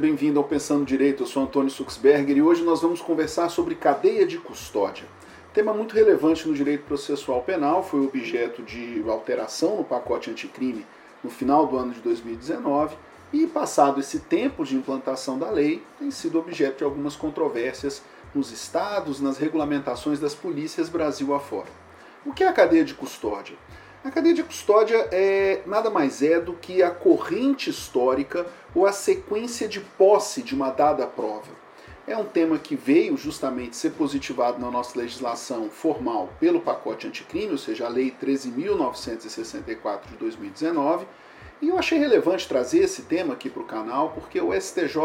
bem-vindo ao Pensando Direito. Eu sou Antônio Suxberger e hoje nós vamos conversar sobre cadeia de custódia. Tema muito relevante no direito processual penal, foi objeto de alteração no pacote anticrime no final do ano de 2019 e, passado esse tempo de implantação da lei, tem sido objeto de algumas controvérsias nos estados, nas regulamentações das polícias Brasil afora. O que é a cadeia de custódia? A cadeia de custódia é nada mais é do que a corrente histórica ou a sequência de posse de uma dada prova. É um tema que veio justamente ser positivado na nossa legislação formal pelo pacote anticrime, ou seja, a Lei 13.964 de 2019, e eu achei relevante trazer esse tema aqui para o canal, porque o STJ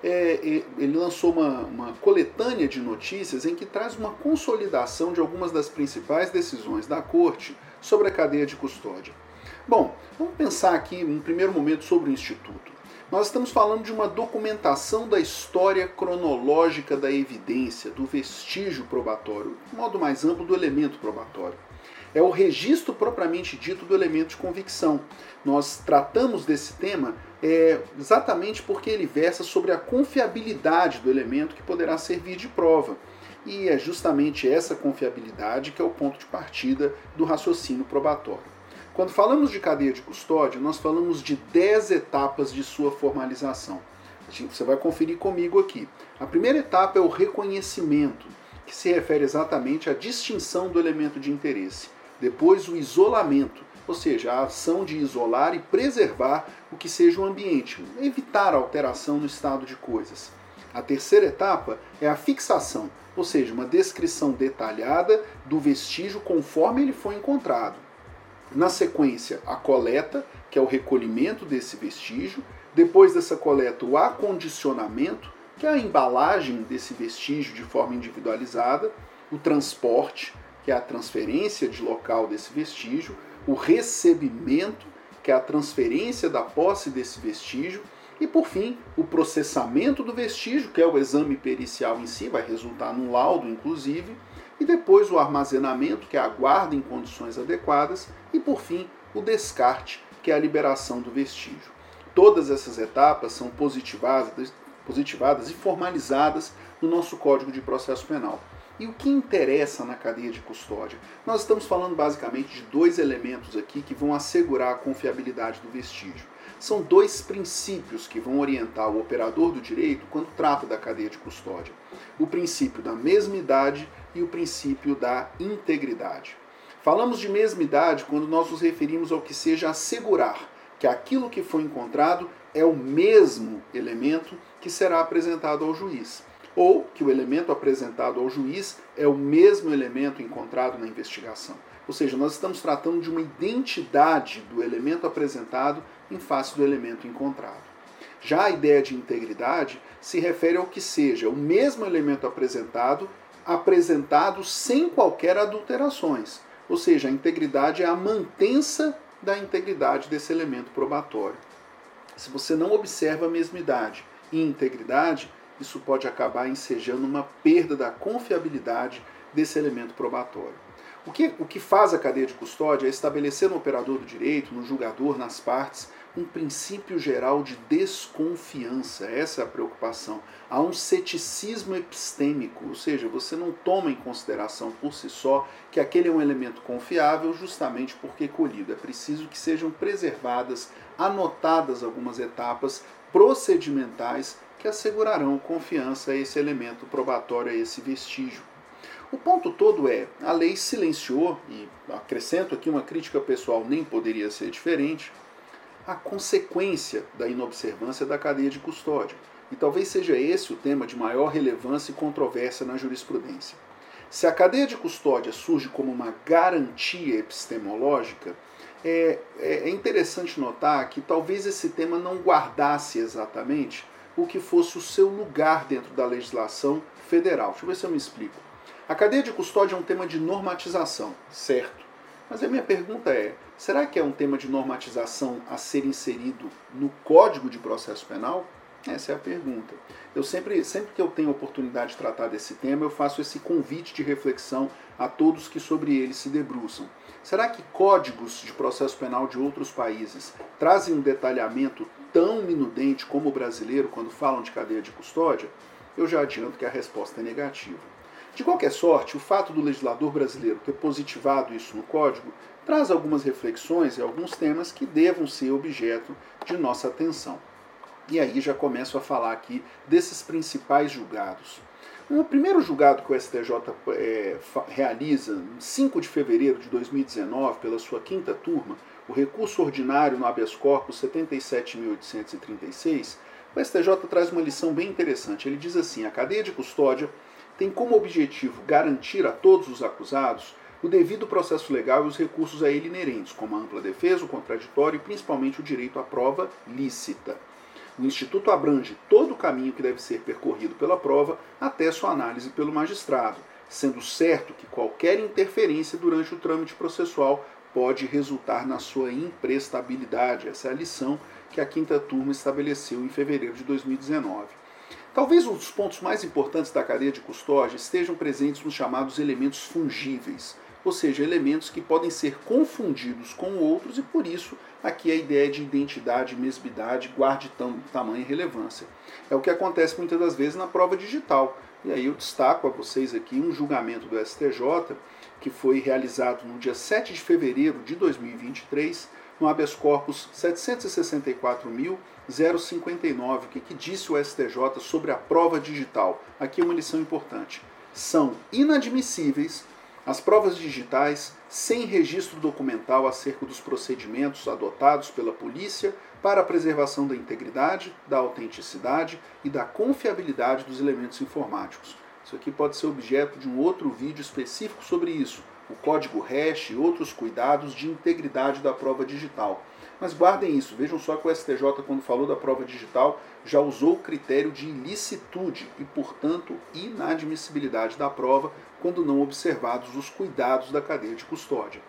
é, é, ele lançou uma, uma coletânea de notícias em que traz uma consolidação de algumas das principais decisões da Corte sobre a cadeia de custódia. Bom, vamos pensar aqui, num primeiro momento, sobre o Instituto. Nós estamos falando de uma documentação da história cronológica da evidência, do vestígio probatório, de modo mais amplo, do elemento probatório é o registro propriamente dito do elemento de convicção. Nós tratamos desse tema é, exatamente porque ele versa sobre a confiabilidade do elemento que poderá servir de prova. E é justamente essa confiabilidade que é o ponto de partida do raciocínio probatório. Quando falamos de cadeia de custódia, nós falamos de 10 etapas de sua formalização. Você vai conferir comigo aqui. A primeira etapa é o reconhecimento, que se refere exatamente à distinção do elemento de interesse. Depois, o isolamento, ou seja, a ação de isolar e preservar o que seja o ambiente, evitar alteração no estado de coisas. A terceira etapa é a fixação, ou seja, uma descrição detalhada do vestígio conforme ele foi encontrado. Na sequência, a coleta, que é o recolhimento desse vestígio. Depois dessa coleta, o acondicionamento, que é a embalagem desse vestígio de forma individualizada. O transporte, que é a transferência de local desse vestígio, o recebimento, que é a transferência da posse desse vestígio, e por fim, o processamento do vestígio, que é o exame pericial em si, vai resultar num laudo, inclusive, e depois o armazenamento, que é a guarda em condições adequadas, e por fim, o descarte, que é a liberação do vestígio. Todas essas etapas são positivadas, positivadas e formalizadas no nosso Código de Processo Penal. E o que interessa na cadeia de custódia? Nós estamos falando basicamente de dois elementos aqui que vão assegurar a confiabilidade do vestígio. São dois princípios que vão orientar o operador do direito quando trata da cadeia de custódia: o princípio da mesmidade e o princípio da integridade. Falamos de mesmidade quando nós nos referimos ao que seja assegurar que aquilo que foi encontrado é o mesmo elemento que será apresentado ao juiz ou que o elemento apresentado ao juiz é o mesmo elemento encontrado na investigação. Ou seja, nós estamos tratando de uma identidade do elemento apresentado em face do elemento encontrado. Já a ideia de integridade se refere ao que seja o mesmo elemento apresentado, apresentado sem qualquer adulterações. Ou seja, a integridade é a mantença da integridade desse elemento probatório. Se você não observa a mesmidade e integridade, isso pode acabar ensejando uma perda da confiabilidade desse elemento probatório. O que, o que faz a cadeia de custódia é estabelecer no operador do direito, no julgador, nas partes, um princípio geral de desconfiança. Essa é a preocupação. Há um ceticismo epistêmico, ou seja, você não toma em consideração por si só que aquele é um elemento confiável justamente porque colhido. É preciso que sejam preservadas, anotadas algumas etapas procedimentais que assegurarão confiança a esse elemento probatório, a esse vestígio. O ponto todo é, a lei silenciou, e acrescento aqui uma crítica pessoal, nem poderia ser diferente, a consequência da inobservância da cadeia de custódia. E talvez seja esse o tema de maior relevância e controvérsia na jurisprudência. Se a cadeia de custódia surge como uma garantia epistemológica, é, é interessante notar que talvez esse tema não guardasse exatamente o que fosse o seu lugar dentro da legislação federal. Deixa eu ver se eu me explico. A cadeia de custódia é um tema de normatização, certo? Mas a minha pergunta é: será que é um tema de normatização a ser inserido no Código de Processo Penal? Essa é a pergunta. Eu sempre, sempre que eu tenho oportunidade de tratar desse tema, eu faço esse convite de reflexão a todos que sobre ele se debruçam. Será que códigos de processo penal de outros países trazem um detalhamento tão minudente como o brasileiro quando falam de cadeia de custódia? Eu já adianto que a resposta é negativa. De qualquer sorte, o fato do legislador brasileiro ter positivado isso no código traz algumas reflexões e alguns temas que devam ser objeto de nossa atenção. E aí já começo a falar aqui desses principais julgados. O primeiro julgado que o STJ é, realiza, em 5 de fevereiro de 2019, pela sua quinta turma, o recurso ordinário no habeas corpus 77.836, o STJ traz uma lição bem interessante. Ele diz assim: a cadeia de custódia tem como objetivo garantir a todos os acusados o devido processo legal e os recursos a ele inerentes, como a ampla defesa, o contraditório e principalmente o direito à prova lícita. O Instituto abrange todo o caminho que deve ser percorrido pela prova até sua análise pelo magistrado, sendo certo que qualquer interferência durante o trâmite processual pode resultar na sua imprestabilidade. Essa é a lição que a quinta turma estabeleceu em fevereiro de 2019. Talvez um dos pontos mais importantes da cadeia de custódia estejam presentes nos chamados elementos fungíveis, ou seja, elementos que podem ser confundidos com outros e por isso aqui a ideia de identidade e mesbidade guarde tam, tamanha relevância. É o que acontece muitas das vezes na prova digital. E aí eu destaco a vocês aqui um julgamento do STJ que foi realizado no dia 7 de fevereiro de 2023, no habeas corpus 764.059. O que, que disse o STJ sobre a prova digital? Aqui uma lição importante. São inadmissíveis as provas digitais sem registro documental acerca dos procedimentos adotados pela polícia para a preservação da integridade, da autenticidade e da confiabilidade dos elementos informáticos. Isso aqui pode ser objeto de um outro vídeo específico sobre isso, o código hash e outros cuidados de integridade da prova digital. Mas guardem isso, vejam só que o STJ, quando falou da prova digital, já usou o critério de ilicitude e, portanto, inadmissibilidade da prova quando não observados os cuidados da cadeia de custódia.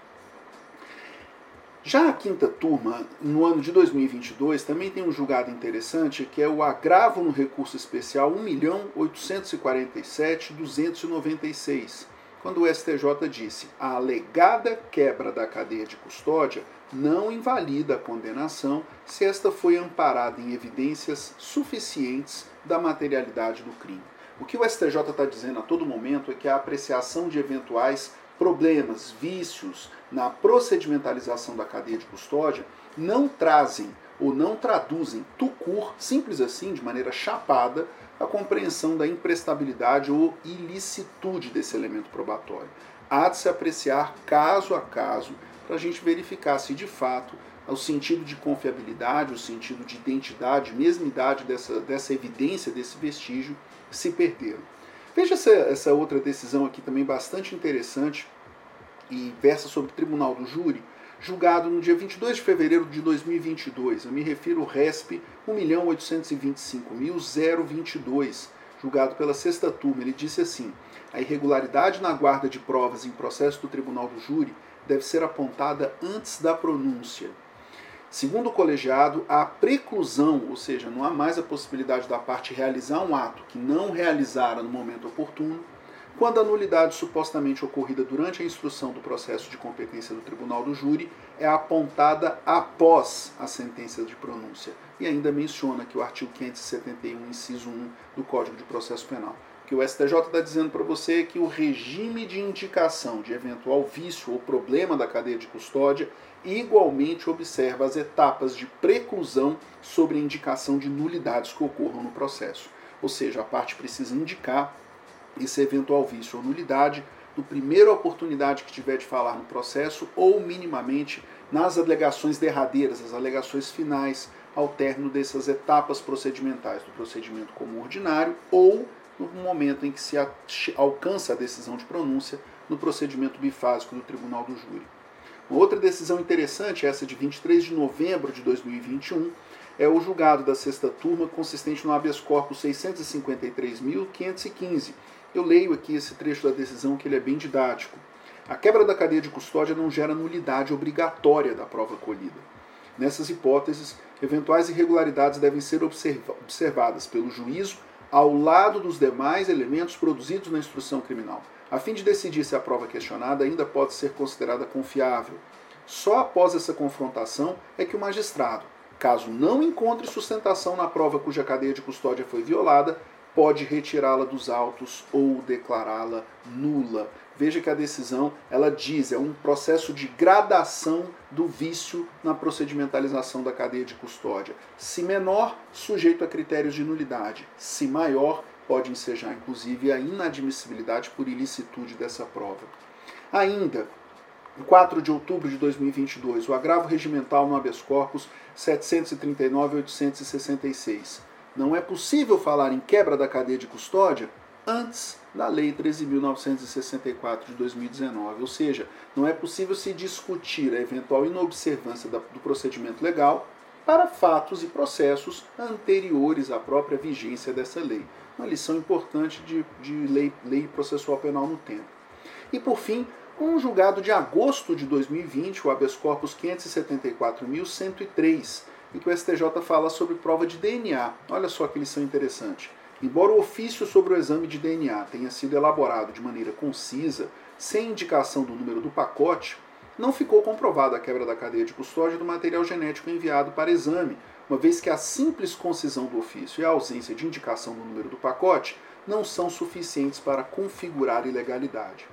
Já a quinta turma, no ano de 2022, também tem um julgado interessante que é o agravo no recurso especial 1.847.296, quando o STJ disse a alegada quebra da cadeia de custódia não invalida a condenação se esta foi amparada em evidências suficientes da materialidade do crime. O que o STJ está dizendo a todo momento é que a apreciação de eventuais problemas, vícios na procedimentalização da cadeia de custódia não trazem ou não traduzem tucur, simples assim, de maneira chapada, a compreensão da imprestabilidade ou ilicitude desse elemento probatório. Há de se apreciar caso a caso para a gente verificar se de fato o sentido de confiabilidade, o sentido de identidade, mesmidade dessa, dessa evidência, desse vestígio, se perderam. Veja essa, essa outra decisão aqui também bastante interessante e versa sobre o Tribunal do Júri, julgado no dia 22 de fevereiro de 2022. Eu me refiro ao RESP 1.825.022, julgado pela sexta turma. Ele disse assim: a irregularidade na guarda de provas em processo do Tribunal do Júri deve ser apontada antes da pronúncia. Segundo o colegiado, a preclusão, ou seja, não há mais a possibilidade da parte realizar um ato que não realizara no momento oportuno, quando a nulidade supostamente ocorrida durante a instrução do processo de competência do tribunal do júri é apontada após a sentença de pronúncia. E ainda menciona que o artigo 571, inciso 1 do Código de Processo Penal que o STJ está dizendo para você que o regime de indicação de eventual vício ou problema da cadeia de custódia igualmente observa as etapas de preclusão sobre a indicação de nulidades que ocorram no processo. Ou seja, a parte precisa indicar esse eventual vício ou nulidade no primeira oportunidade que tiver de falar no processo ou minimamente nas alegações derradeiras, as alegações finais ao término dessas etapas procedimentais do procedimento comum ordinário ou no momento em que se alcança a decisão de pronúncia no procedimento bifásico do Tribunal do Júri. Uma outra decisão interessante, essa de 23 de novembro de 2021, é o julgado da sexta turma consistente no habeas corpus 653.515. Eu leio aqui esse trecho da decisão que ele é bem didático. A quebra da cadeia de custódia não gera nulidade obrigatória da prova colhida. Nessas hipóteses, eventuais irregularidades devem ser observa observadas pelo juízo ao lado dos demais elementos produzidos na instrução criminal, a fim de decidir se a prova questionada ainda pode ser considerada confiável. Só após essa confrontação é que o magistrado, caso não encontre sustentação na prova cuja cadeia de custódia foi violada, pode retirá-la dos autos ou declará-la nula. Veja que a decisão, ela diz, é um processo de gradação do vício na procedimentalização da cadeia de custódia. Se menor, sujeito a critérios de nulidade. Se maior, pode ensejar inclusive a inadmissibilidade por ilicitude dessa prova. Ainda, em 4 de outubro de 2022, o agravo regimental no habeas corpus 739-866 não é possível falar em quebra da cadeia de custódia antes da Lei 13.964 de 2019. Ou seja, não é possível se discutir a eventual inobservância do procedimento legal para fatos e processos anteriores à própria vigência dessa lei. Uma lição importante de, de lei, lei processual penal no tempo. E por fim, um julgado de agosto de 2020, o habeas corpus 574.103, em que o STJ fala sobre prova de DNA. Olha só que lição interessante. Embora o ofício sobre o exame de DNA tenha sido elaborado de maneira concisa, sem indicação do número do pacote, não ficou comprovada a quebra da cadeia de custódia do material genético enviado para exame, uma vez que a simples concisão do ofício e a ausência de indicação do número do pacote não são suficientes para configurar ilegalidade.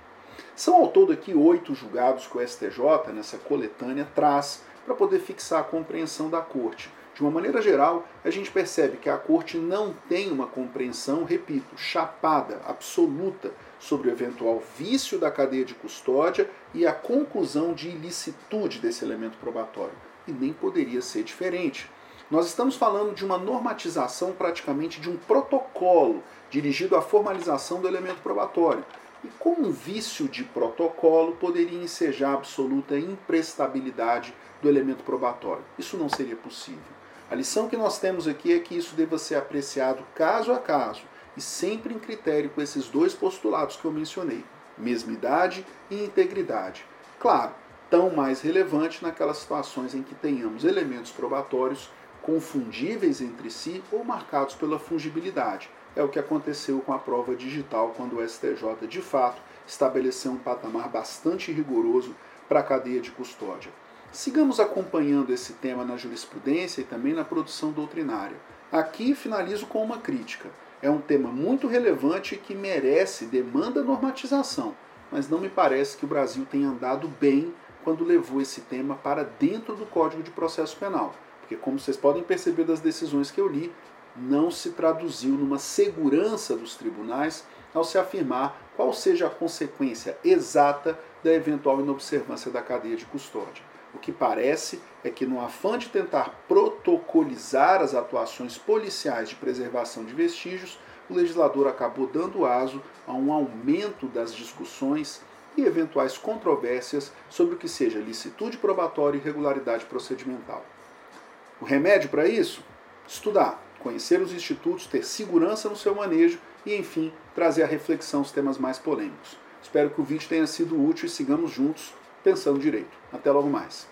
São ao todo aqui oito julgados que o STJ, nessa coletânea, traz para poder fixar a compreensão da corte. De uma maneira geral, a gente percebe que a corte não tem uma compreensão, repito, chapada, absoluta, sobre o eventual vício da cadeia de custódia e a conclusão de ilicitude desse elemento probatório. E nem poderia ser diferente. Nós estamos falando de uma normatização praticamente de um protocolo dirigido à formalização do elemento probatório. E como um vício de protocolo poderia ensejar absoluta imprestabilidade do elemento probatório? Isso não seria possível. A lição que nós temos aqui é que isso deva ser apreciado caso a caso e sempre em critério com esses dois postulados que eu mencionei: mesmidade e integridade. Claro, tão mais relevante naquelas situações em que tenhamos elementos probatórios confundíveis entre si ou marcados pela fungibilidade é o que aconteceu com a prova digital, quando o STJ, de fato, estabeleceu um patamar bastante rigoroso para a cadeia de custódia. Sigamos acompanhando esse tema na jurisprudência e também na produção doutrinária. Aqui finalizo com uma crítica. É um tema muito relevante que merece, demanda normatização, mas não me parece que o Brasil tenha andado bem quando levou esse tema para dentro do Código de Processo Penal. Porque, como vocês podem perceber das decisões que eu li, não se traduziu numa segurança dos tribunais ao se afirmar qual seja a consequência exata da eventual inobservância da cadeia de custódia. O que parece é que, no afã de tentar protocolizar as atuações policiais de preservação de vestígios, o legislador acabou dando aso a um aumento das discussões e eventuais controvérsias sobre o que seja licitude probatória e regularidade procedimental. O remédio para isso? Estudar conhecer os institutos, ter segurança no seu manejo e, enfim, trazer à reflexão os temas mais polêmicos. Espero que o vídeo tenha sido útil e sigamos juntos pensando direito. Até logo mais.